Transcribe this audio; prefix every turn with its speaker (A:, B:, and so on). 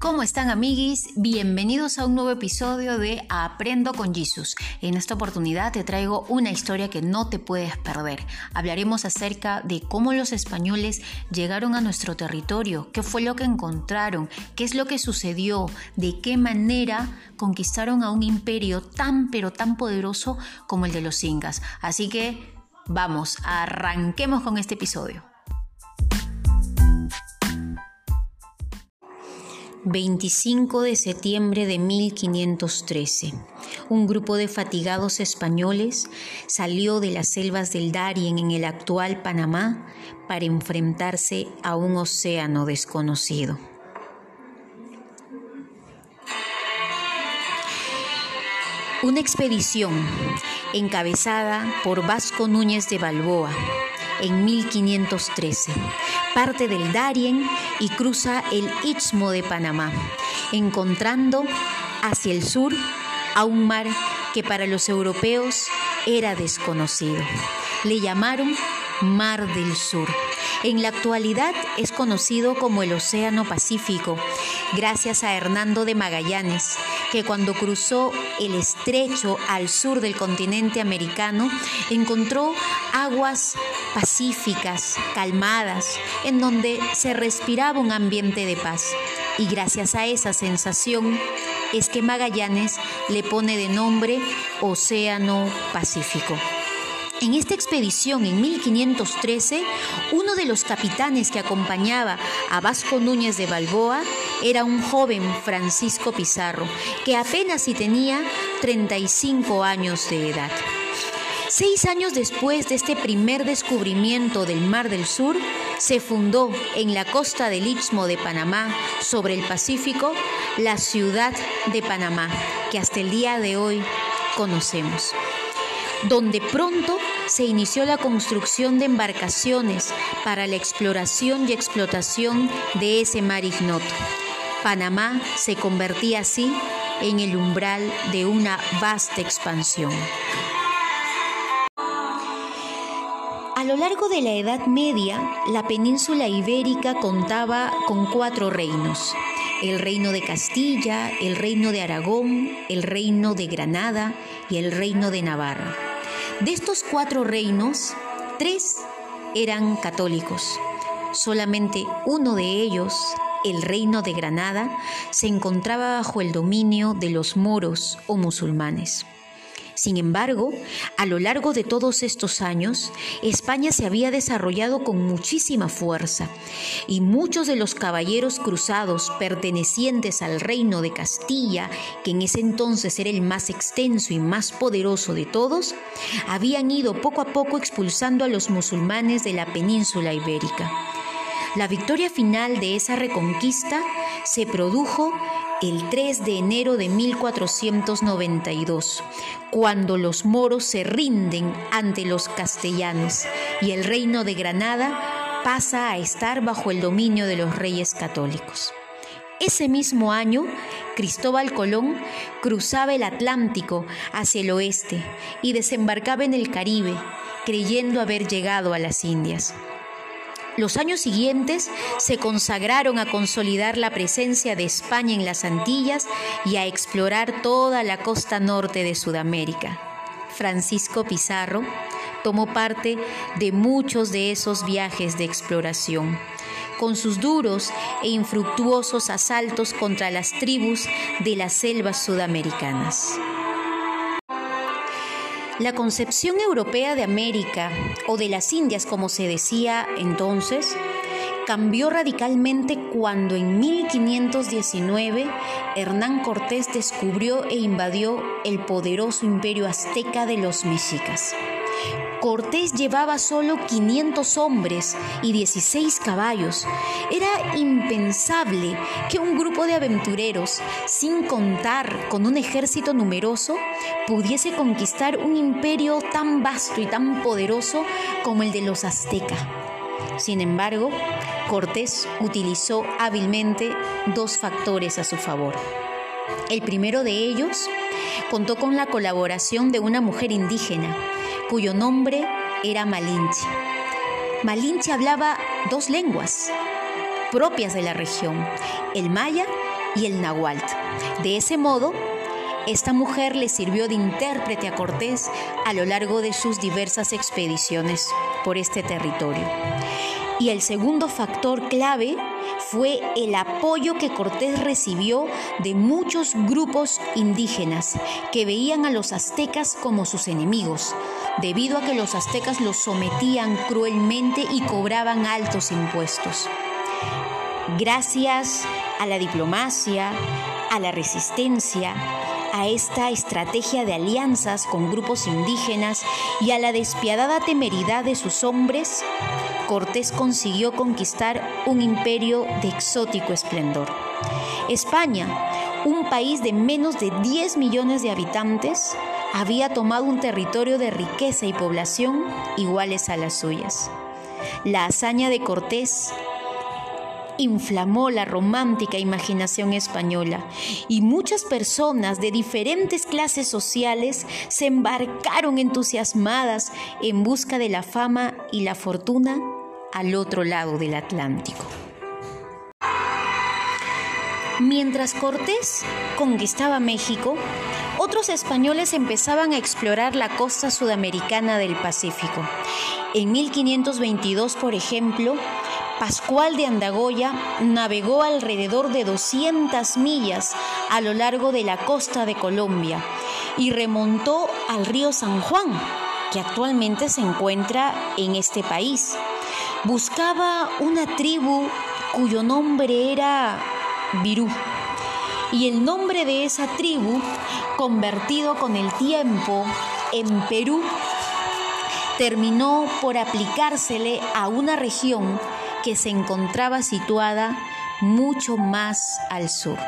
A: ¿Cómo están amiguis? Bienvenidos a un nuevo episodio de Aprendo con Jesus. En esta oportunidad te traigo una historia que no te puedes perder. Hablaremos acerca de cómo los españoles llegaron a nuestro territorio, qué fue lo que encontraron, qué es lo que sucedió, de qué manera conquistaron a un imperio tan pero tan poderoso como el de los incas. Así que vamos, arranquemos con este episodio. 25 de septiembre de 1513. Un grupo de fatigados españoles salió de las selvas del Darien en el actual Panamá para enfrentarse a un océano desconocido. Una expedición encabezada por Vasco Núñez de Balboa en 1513. Parte del Darien y cruza el Istmo de Panamá, encontrando hacia el sur a un mar que para los europeos era desconocido. Le llamaron Mar del Sur. En la actualidad es conocido como el Océano Pacífico, gracias a Hernando de Magallanes, que cuando cruzó el estrecho al sur del continente americano encontró aguas pacíficas, calmadas, en donde se respiraba un ambiente de paz. Y gracias a esa sensación es que Magallanes le pone de nombre Océano Pacífico. En esta expedición en 1513, uno de los capitanes que acompañaba a Vasco Núñez de Balboa era un joven Francisco Pizarro, que apenas si tenía 35 años de edad. Seis años después de este primer descubrimiento del Mar del Sur, se fundó en la costa del Istmo de Panamá, sobre el Pacífico, la ciudad de Panamá, que hasta el día de hoy conocemos donde pronto se inició la construcción de embarcaciones para la exploración y explotación de ese mar ignoto. Panamá se convertía así en el umbral de una vasta expansión. Lo largo de la Edad Media, la península ibérica contaba con cuatro reinos. El reino de Castilla, el reino de Aragón, el reino de Granada y el reino de Navarra. De estos cuatro reinos, tres eran católicos. Solamente uno de ellos, el reino de Granada, se encontraba bajo el dominio de los moros o musulmanes. Sin embargo, a lo largo de todos estos años, España se había desarrollado con muchísima fuerza y muchos de los caballeros cruzados pertenecientes al reino de Castilla, que en ese entonces era el más extenso y más poderoso de todos, habían ido poco a poco expulsando a los musulmanes de la península ibérica. La victoria final de esa reconquista se produjo el 3 de enero de 1492, cuando los moros se rinden ante los castellanos y el reino de Granada pasa a estar bajo el dominio de los reyes católicos. Ese mismo año, Cristóbal Colón cruzaba el Atlántico hacia el oeste y desembarcaba en el Caribe, creyendo haber llegado a las Indias. Los años siguientes se consagraron a consolidar la presencia de España en las Antillas y a explorar toda la costa norte de Sudamérica. Francisco Pizarro tomó parte de muchos de esos viajes de exploración, con sus duros e infructuosos asaltos contra las tribus de las selvas sudamericanas. La concepción europea de América, o de las Indias como se decía entonces, cambió radicalmente cuando en 1519 Hernán Cortés descubrió e invadió el poderoso imperio azteca de los mexicas. Cortés llevaba solo 500 hombres y 16 caballos. Era impensable que un grupo de aventureros, sin contar con un ejército numeroso, pudiese conquistar un imperio tan vasto y tan poderoso como el de los aztecas. Sin embargo, Cortés utilizó hábilmente dos factores a su favor. El primero de ellos contó con la colaboración de una mujer indígena, cuyo nombre era Malinche. Malinche hablaba dos lenguas propias de la región, el maya y el náhuatl. De ese modo, esta mujer le sirvió de intérprete a Cortés a lo largo de sus diversas expediciones por este territorio. Y el segundo factor clave fue el apoyo que Cortés recibió de muchos grupos indígenas que veían a los aztecas como sus enemigos, debido a que los aztecas los sometían cruelmente y cobraban altos impuestos. Gracias a la diplomacia, a la resistencia, a esta estrategia de alianzas con grupos indígenas y a la despiadada temeridad de sus hombres, Cortés consiguió conquistar un imperio de exótico esplendor. España, un país de menos de 10 millones de habitantes, había tomado un territorio de riqueza y población iguales a las suyas. La hazaña de Cortés inflamó la romántica imaginación española y muchas personas de diferentes clases sociales se embarcaron entusiasmadas en busca de la fama y la fortuna al otro lado del Atlántico. Mientras Cortés conquistaba México, otros españoles empezaban a explorar la costa sudamericana del Pacífico. En 1522, por ejemplo, Pascual de Andagoya navegó alrededor de 200 millas a lo largo de la costa de Colombia y remontó al río San Juan, que actualmente se encuentra en este país. Buscaba una tribu cuyo nombre era Virú. Y el nombre de esa tribu, convertido con el tiempo en Perú, terminó por aplicársele a una región que se encontraba situada mucho más al sur.